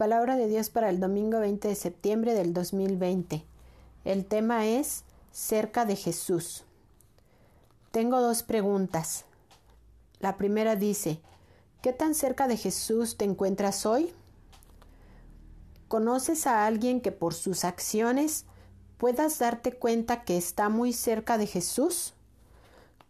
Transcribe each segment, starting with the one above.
Palabra de Dios para el domingo 20 de septiembre del 2020. El tema es cerca de Jesús. Tengo dos preguntas. La primera dice, ¿qué tan cerca de Jesús te encuentras hoy? ¿Conoces a alguien que por sus acciones puedas darte cuenta que está muy cerca de Jesús?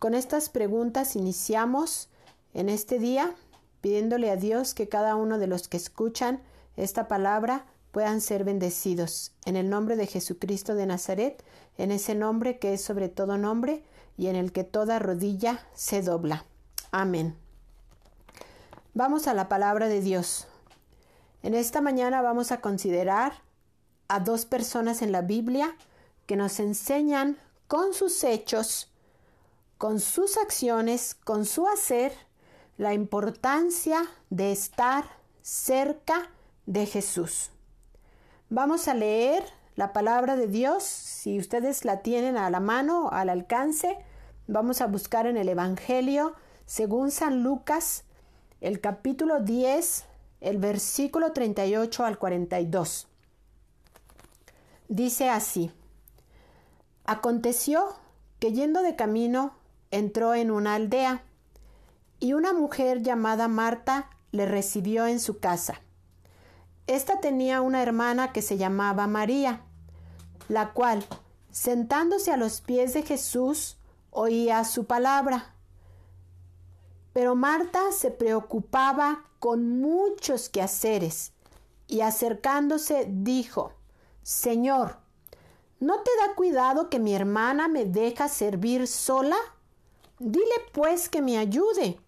Con estas preguntas iniciamos en este día pidiéndole a Dios que cada uno de los que escuchan esta palabra puedan ser bendecidos. En el nombre de Jesucristo de Nazaret, en ese nombre que es sobre todo nombre y en el que toda rodilla se dobla. Amén. Vamos a la palabra de Dios. En esta mañana vamos a considerar a dos personas en la Biblia que nos enseñan con sus hechos, con sus acciones, con su hacer, la importancia de estar cerca de Jesús. Vamos a leer la palabra de Dios, si ustedes la tienen a la mano, al alcance, vamos a buscar en el Evangelio, según San Lucas, el capítulo 10, el versículo 38 al 42. Dice así, Aconteció que yendo de camino entró en una aldea, y una mujer llamada Marta le recibió en su casa. Esta tenía una hermana que se llamaba María, la cual, sentándose a los pies de Jesús, oía su palabra. Pero Marta se preocupaba con muchos quehaceres y acercándose dijo, Señor, ¿no te da cuidado que mi hermana me deja servir sola? Dile pues que me ayude.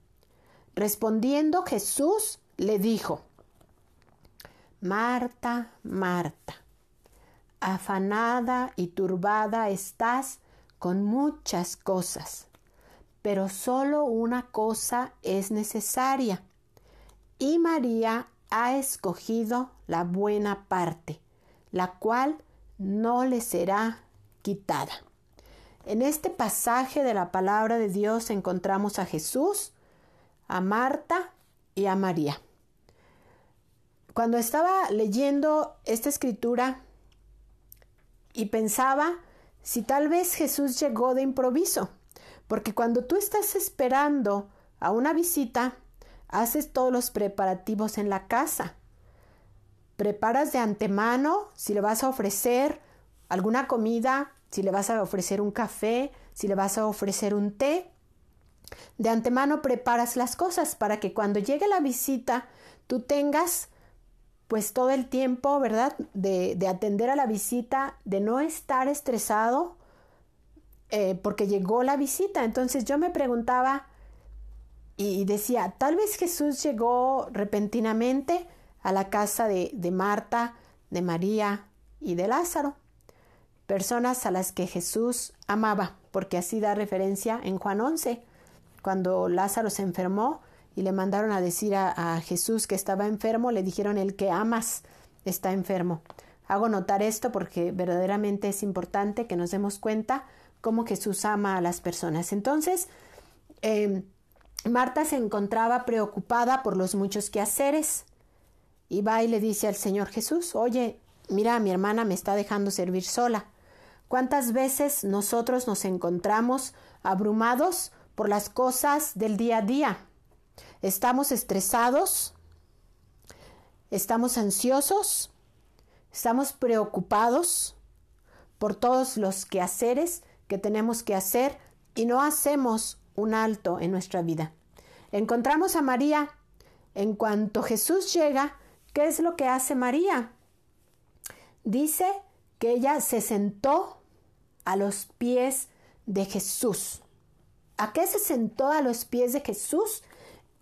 Respondiendo Jesús le dijo, Marta, Marta, afanada y turbada estás con muchas cosas, pero solo una cosa es necesaria, y María ha escogido la buena parte, la cual no le será quitada. En este pasaje de la palabra de Dios encontramos a Jesús, a Marta y a María. Cuando estaba leyendo esta escritura y pensaba si tal vez Jesús llegó de improviso, porque cuando tú estás esperando a una visita, haces todos los preparativos en la casa. Preparas de antemano si le vas a ofrecer alguna comida, si le vas a ofrecer un café, si le vas a ofrecer un té. De antemano preparas las cosas para que cuando llegue la visita tú tengas pues todo el tiempo, ¿verdad? De, atender a la visita, de no estar estresado eh, porque llegó la visita. Entonces yo me preguntaba y decía, tal vez Jesús llegó repentinamente a la casa de, de Marta, de María y de Lázaro, personas a las que Jesús amaba, porque así da referencia en Juan 11, cuando Lázaro se enfermó, y le mandaron a decir a, Jesús que estaba enfermo, le dijeron el que amas está enfermo. Hago notar esto porque verdaderamente es importante que nos demos cuenta cómo Jesús ama a las personas. Entonces, em, Marta se encontraba preocupada por los muchos quehaceres y va y le dice al Señor Jesús, oye, mira, mi hermana me está dejando servir sola. ¿Cuántas veces nosotros nos encontramos abrumados por las cosas del día a día? Estamos estresados, estamos ansiosos, estamos preocupados por todos los quehaceres que tenemos que hacer y no hacemos un alto en nuestra vida. Encontramos a María. En cuanto Jesús llega, ¿qué es lo que hace María? Dice que ella se sentó a los pies de Jesús. ¿A qué se sentó a los pies de Jesús?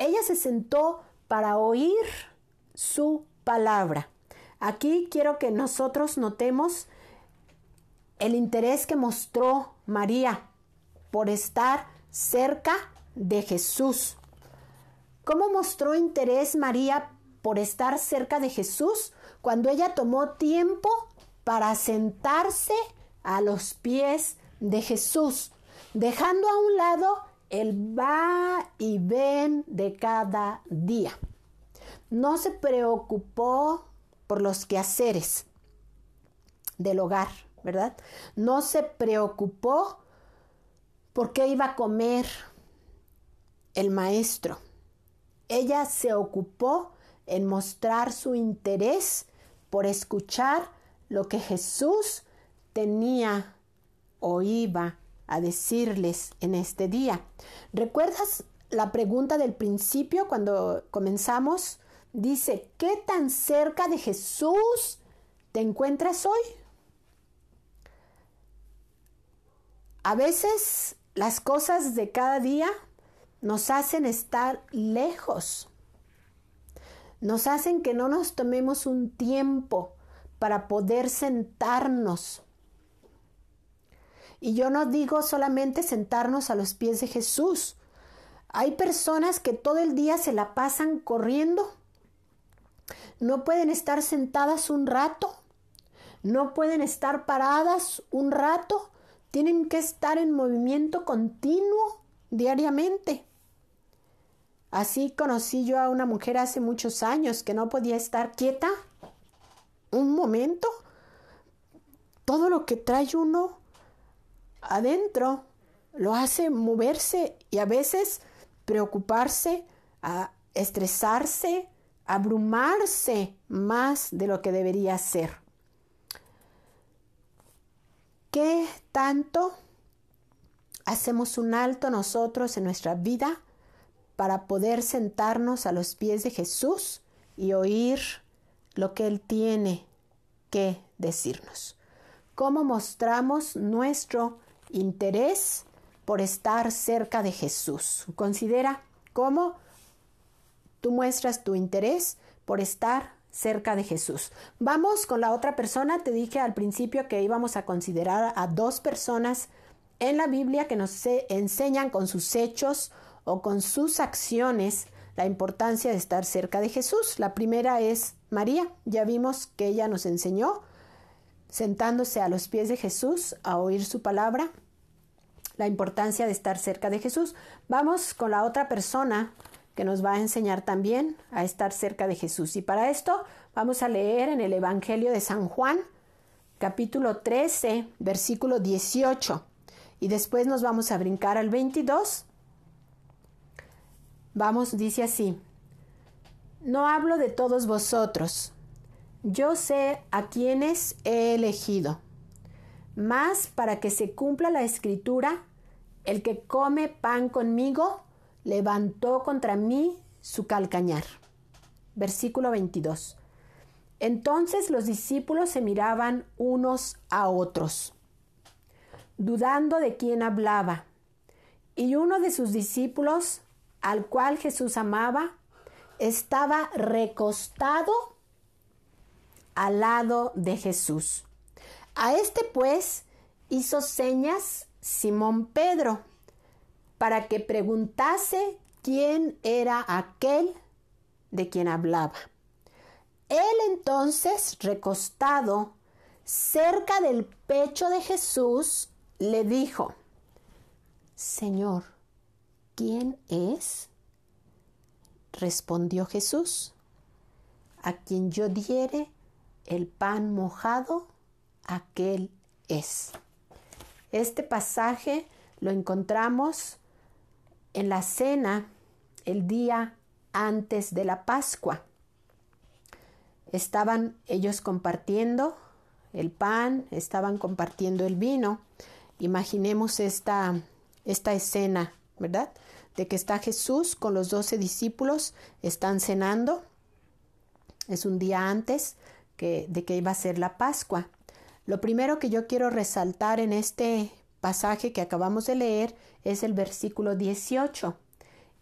Ella se sentó para oír su palabra. Aquí quiero que nosotros notemos el interés que mostró María por estar cerca de Jesús. ¿Cómo mostró interés María por estar cerca de Jesús? Cuando ella tomó tiempo para sentarse a los pies de Jesús, dejando a un lado el va y ven de cada día. No se preocupó por los quehaceres del hogar, ¿verdad? No se preocupó por qué iba a comer el maestro. Ella se ocupó en mostrar su interés por escuchar lo que Jesús tenía o iba a decirles en este día. ¿Recuerdas la pregunta del principio cuando comenzamos? Dice, ¿qué tan cerca de Jesús te encuentras hoy? A veces las cosas de cada día nos hacen estar lejos, nos hacen que no nos tomemos un tiempo para poder sentarnos y yo no digo solamente sentarnos a los pies de Jesús. Hay personas que todo el día se la pasan corriendo. No pueden estar sentadas un rato. No pueden estar paradas un rato. Tienen que estar en movimiento continuo diariamente. Así conocí yo a una mujer hace muchos años que no podía estar quieta un momento. Todo lo que trae uno adentro lo hace moverse y a veces preocuparse, a estresarse, abrumarse más de lo que debería ser. ¿Qué tanto hacemos un alto nosotros en nuestra vida para poder sentarnos a los pies de Jesús y oír lo que Él tiene que decirnos? ¿Cómo mostramos nuestro interés por estar cerca de Jesús. Considera cómo tú muestras tu interés por estar cerca de Jesús. Vamos con la otra persona. Te dije al principio que íbamos a considerar a dos personas en la Biblia que nos enseñan con sus hechos o con sus acciones la importancia de estar cerca de Jesús. La primera es María. Ya vimos que ella nos enseñó sentándose a los pies de Jesús a oír su palabra, la importancia de estar cerca de Jesús. Vamos con la otra persona que nos va a enseñar también a estar cerca de Jesús. Y para esto vamos a leer en el Evangelio de San Juan, capítulo 13, versículo 18. Y después nos vamos a brincar al 22. Vamos, dice así. No hablo de todos vosotros yo sé a quienes he elegido, mas para que se cumpla la escritura, el que come pan conmigo levantó contra mí su calcañar. Versículo 22. Entonces los discípulos se miraban unos a otros, dudando de quién hablaba. Y uno de sus discípulos, al cual Jesús amaba, estaba recostado al lado de Jesús. A este pues hizo señas Simón Pedro para que preguntase quién era aquel de quien hablaba. Él entonces, recostado cerca del pecho de Jesús, le dijo, Señor, ¿quién es? Respondió Jesús, a quien yo diere el pan mojado, aquel es. Este pasaje lo encontramos en la cena el día antes de la Pascua. Estaban ellos compartiendo el pan, estaban compartiendo el vino. Imaginemos esta, esta escena, ¿verdad? De que está Jesús con los doce discípulos, están cenando. Es un día antes, de que iba a ser la Pascua. Lo primero que yo quiero resaltar en este pasaje que acabamos de leer es el versículo 18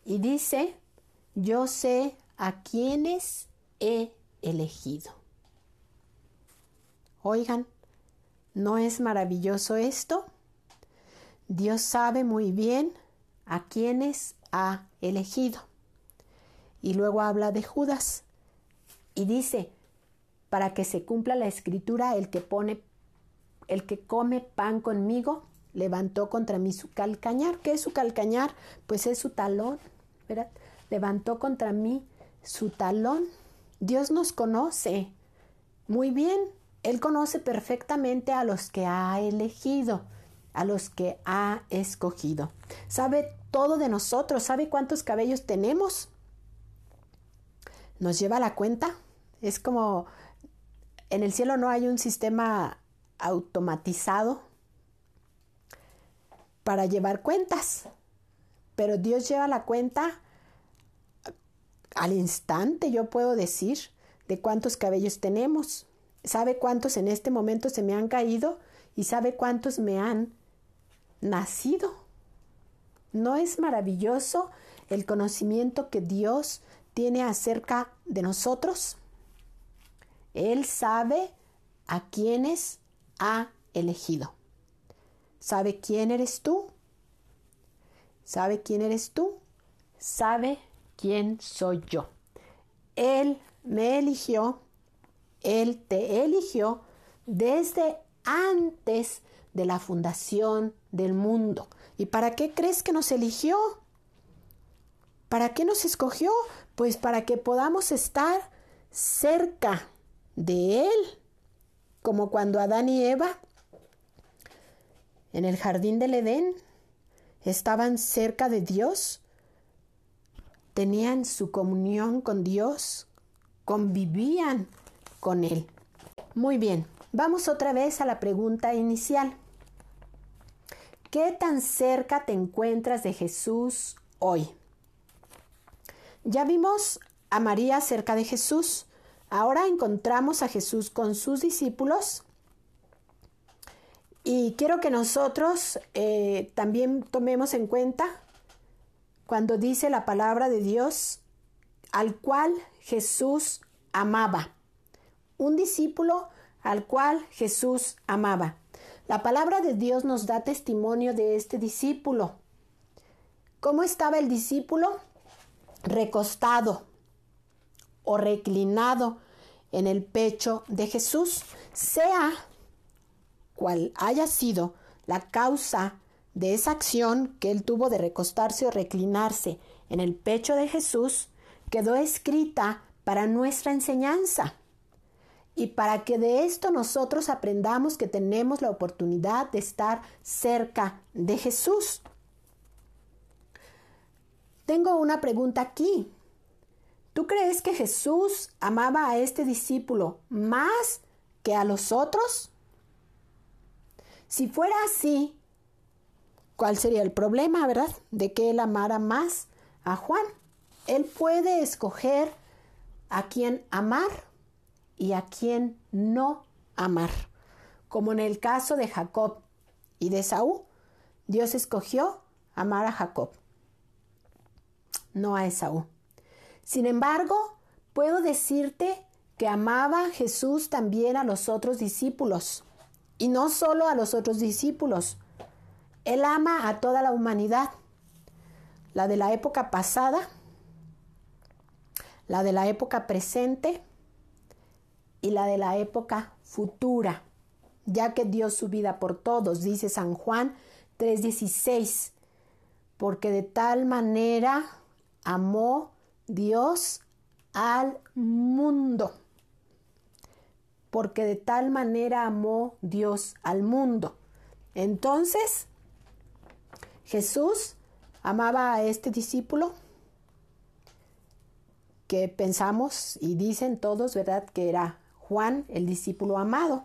y dice, yo sé a quienes he elegido. Oigan, ¿no es maravilloso esto? Dios sabe muy bien a quienes ha elegido. Y luego habla de Judas y dice, para que se cumpla la escritura, el que pone, el que come pan conmigo, levantó contra mí su calcañar. ¿Qué es su calcañar? Pues es su talón, Levantó contra mí su talón. Dios nos conoce Muy bien, Él conoce perfectamente a los que ha elegido, a los que ha escogido. Sabe todo de nosotros, sabe cuántos cabellos tenemos. Nos lleva la cuenta. Es como en el cielo no hay un sistema automatizado para llevar cuentas, pero Dios lleva la cuenta al instante, yo puedo decir, de cuántos cabellos tenemos. Sabe cuántos en este momento se me han caído y sabe cuántos me han nacido. ¿No es maravilloso el conocimiento que Dios tiene acerca de nosotros? Él sabe a quienes ha elegido. ¿Sabe quién eres tú? ¿Sabe quién eres tú? ¿Sabe quién soy yo? Él me eligió, Él te eligió desde antes de la fundación del mundo. ¿Y para qué crees que nos eligió? ¿Para qué nos escogió? Pues para que podamos estar cerca de Él, como cuando Adán y Eva en el jardín del Edén estaban cerca de Dios, tenían su comunión con Dios, convivían con Él. Muy bien, vamos otra vez a la pregunta inicial. ¿Qué tan cerca te encuentras de Jesús hoy? Ya vimos a María cerca de Jesús. Ahora encontramos a Jesús con sus discípulos y quiero que nosotros eh, también tomemos en cuenta cuando dice la palabra de Dios al cual Jesús amaba. Un discípulo al cual Jesús amaba. La palabra de Dios nos da testimonio de este discípulo. ¿Cómo estaba el discípulo? Recostado o reclinado en el pecho de Jesús, sea cual haya sido la causa de esa acción que él tuvo de recostarse o reclinarse en el pecho de Jesús, quedó escrita para nuestra enseñanza y para que de esto nosotros aprendamos que tenemos la oportunidad de estar cerca de Jesús. Tengo una pregunta aquí. ¿Tú crees que Jesús amaba a este discípulo más que a los otros? Si fuera así, ¿cuál sería el problema, verdad? De que él amara más a Juan. Él puede escoger a quién amar y a quién no amar. Como en el caso de Jacob y de Saúl, Dios escogió amar a Jacob, no a Esaú. Sin embargo, puedo decirte que amaba Jesús también a los otros discípulos, y no solo a los otros discípulos. Él ama a toda la humanidad, la de la época pasada, la de la época presente y la de la época futura, ya que dio su vida por todos, dice San Juan 3:16, porque de tal manera amó Dios al mundo. Porque de tal manera amó Dios al mundo. Entonces, Jesús amaba a este discípulo que pensamos y dicen todos, ¿verdad?, que era Juan, el discípulo amado.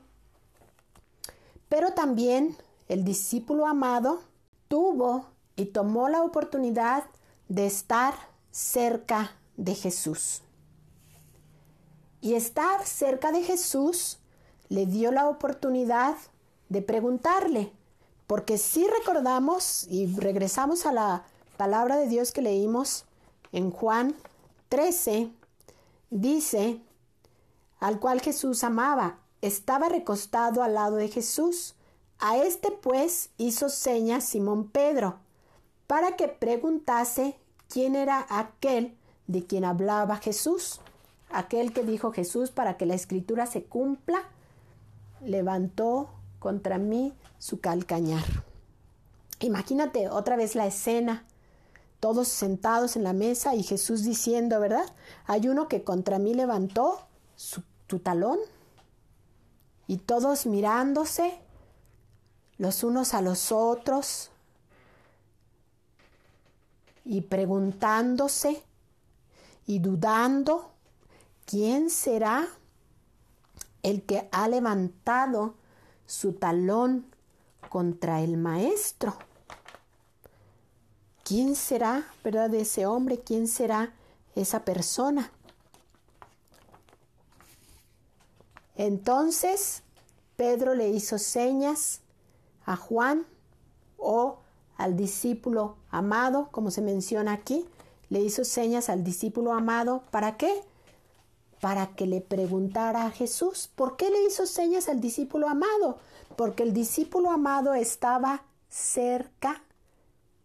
Pero también el discípulo amado tuvo y tomó la oportunidad de estar cerca de Jesús. Y estar cerca de Jesús le dio la oportunidad de preguntarle, porque si recordamos y regresamos a la palabra de Dios que leímos en Juan 13, dice, al cual Jesús amaba, estaba recostado al lado de Jesús. A este pues hizo señas Simón Pedro, para que preguntase quién era aquel de quien hablaba Jesús. Aquel que dijo Jesús para que la escritura se cumpla, levantó contra mí su calcañar. Imagínate otra vez la escena, todos sentados en la mesa y Jesús diciendo, ¿verdad? Hay uno que contra mí levantó su, talón, y todos mirándose los unos a los otros y preguntándose y dudando quién será el que ha levantado su talón contra el maestro. ¿Quién será, verdad, ese hombre? ¿Quién será esa persona? Entonces Pedro le hizo señas a Juan o al discípulo amado, como se menciona aquí, le hizo señas al discípulo amado. ¿Para qué? Para que le preguntara a Jesús. ¿Por qué le hizo señas al discípulo amado? Porque el discípulo amado estaba cerca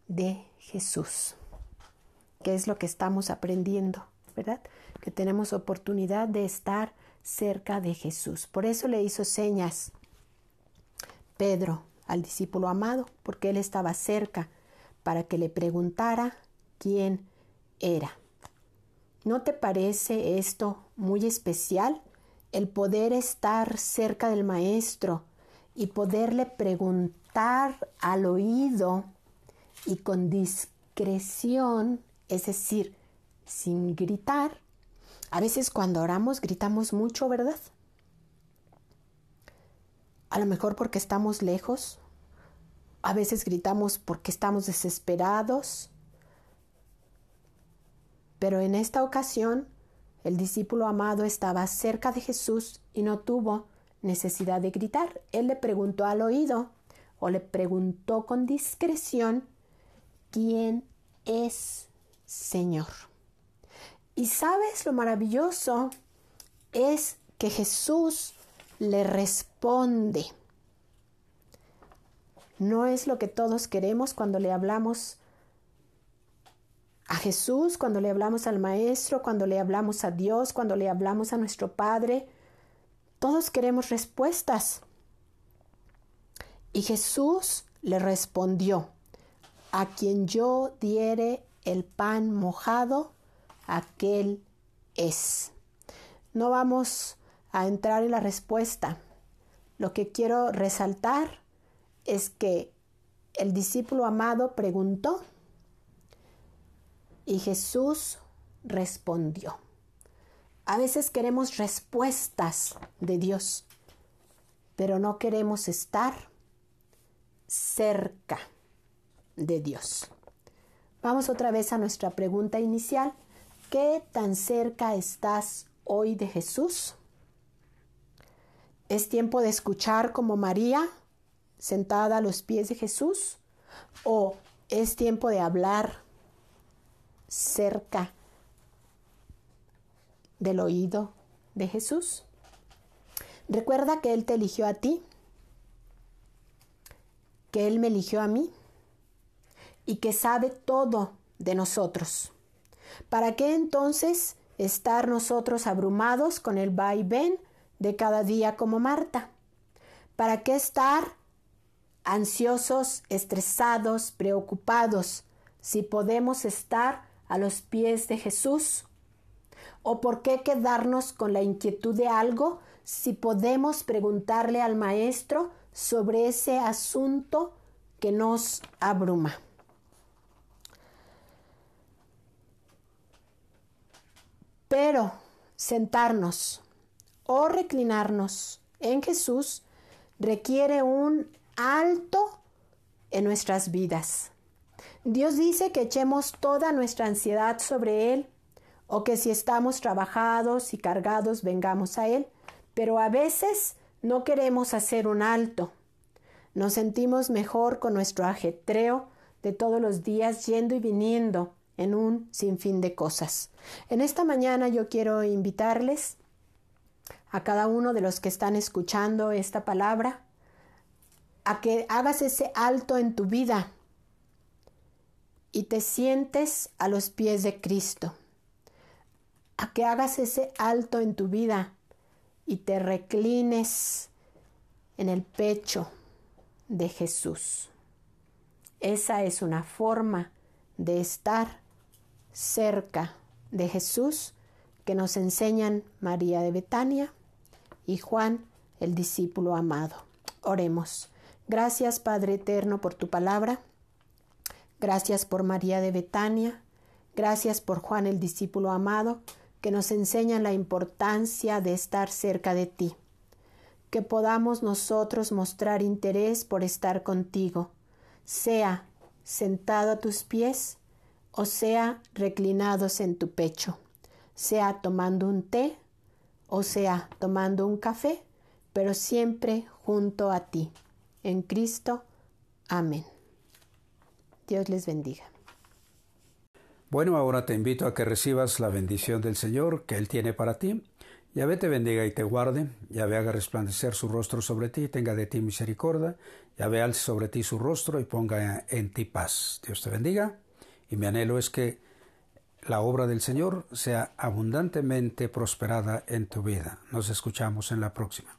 de Jesús. ¿Qué es lo que estamos aprendiendo? ¿Verdad? Que tenemos oportunidad de estar cerca de Jesús. Por eso le hizo señas Pedro al discípulo amado, porque él estaba cerca para que le preguntara quién era. ¿No te parece esto muy especial? El poder estar cerca del Maestro y poderle preguntar al oído y con discreción, es decir, sin gritar, a veces cuando oramos gritamos mucho, ¿verdad? A lo mejor porque estamos lejos. A veces gritamos porque estamos desesperados. Pero en esta ocasión, el discípulo amado estaba cerca de Jesús y no tuvo necesidad de gritar. Él le preguntó al oído o le preguntó con discreción, ¿quién es Señor? Y sabes lo maravilloso es que Jesús le responde. No es lo que todos queremos cuando le hablamos a Jesús, cuando le hablamos al Maestro, cuando le hablamos a Dios, cuando le hablamos a nuestro Padre. Todos queremos respuestas. Y Jesús le respondió, a quien yo diere el pan mojado, aquel es. No vamos a entrar en la respuesta. Lo que quiero resaltar es que el discípulo amado preguntó y Jesús respondió. A veces queremos respuestas de Dios, pero no queremos estar cerca de Dios. Vamos otra vez a nuestra pregunta inicial. ¿Qué tan cerca estás hoy de Jesús? ¿Es tiempo de escuchar como María, sentada a los pies de Jesús? ¿O es tiempo de hablar cerca del oído de Jesús? Recuerda que Él te eligió a ti, que Él me eligió a mí y que sabe todo de nosotros. ¿Para qué entonces estar nosotros abrumados con el vaivén de cada día como Marta? ¿Para qué estar ansiosos, estresados, preocupados si podemos estar a los pies de Jesús? ¿O por qué quedarnos con la inquietud de algo si podemos preguntarle al Maestro sobre ese asunto que nos abruma? Pero sentarnos o reclinarnos en Jesús requiere un alto en nuestras vidas. Dios dice que echemos toda nuestra ansiedad sobre Él o que si estamos trabajados y cargados vengamos a Él, pero a veces no queremos hacer un alto. Nos sentimos mejor con nuestro ajetreo de todos los días yendo y viniendo en un sinfín de cosas. En esta mañana yo quiero invitarles a cada uno de los que están escuchando esta palabra a que hagas ese alto en tu vida y te sientes a los pies de Cristo. A que hagas ese alto en tu vida y te reclines en el pecho de Jesús. Esa es una forma de estar cerca de Jesús que nos enseñan María de Betania y Juan el discípulo amado. Oremos. Gracias Padre Eterno por tu palabra. Gracias por María de Betania. Gracias por Juan el discípulo amado, que nos enseña la importancia de estar cerca de ti. Que podamos nosotros mostrar interés por estar contigo, sea sentado a tus pies o sea reclinados en tu pecho, sea tomando un té o sea tomando un café, pero siempre junto a ti. En Cristo. Amén. Dios les bendiga. Bueno, ahora te invito a que recibas la bendición del Señor que Él tiene para ti. Yahvé te bendiga y te guarde, Yahvé haga resplandecer su rostro sobre ti, tenga de ti misericordia, Yahvé alce sobre ti su rostro y ponga en ti paz. Dios te bendiga y mi anhelo es que la obra del Señor sea abundantemente prosperada en tu vida. Nos escuchamos en la próxima.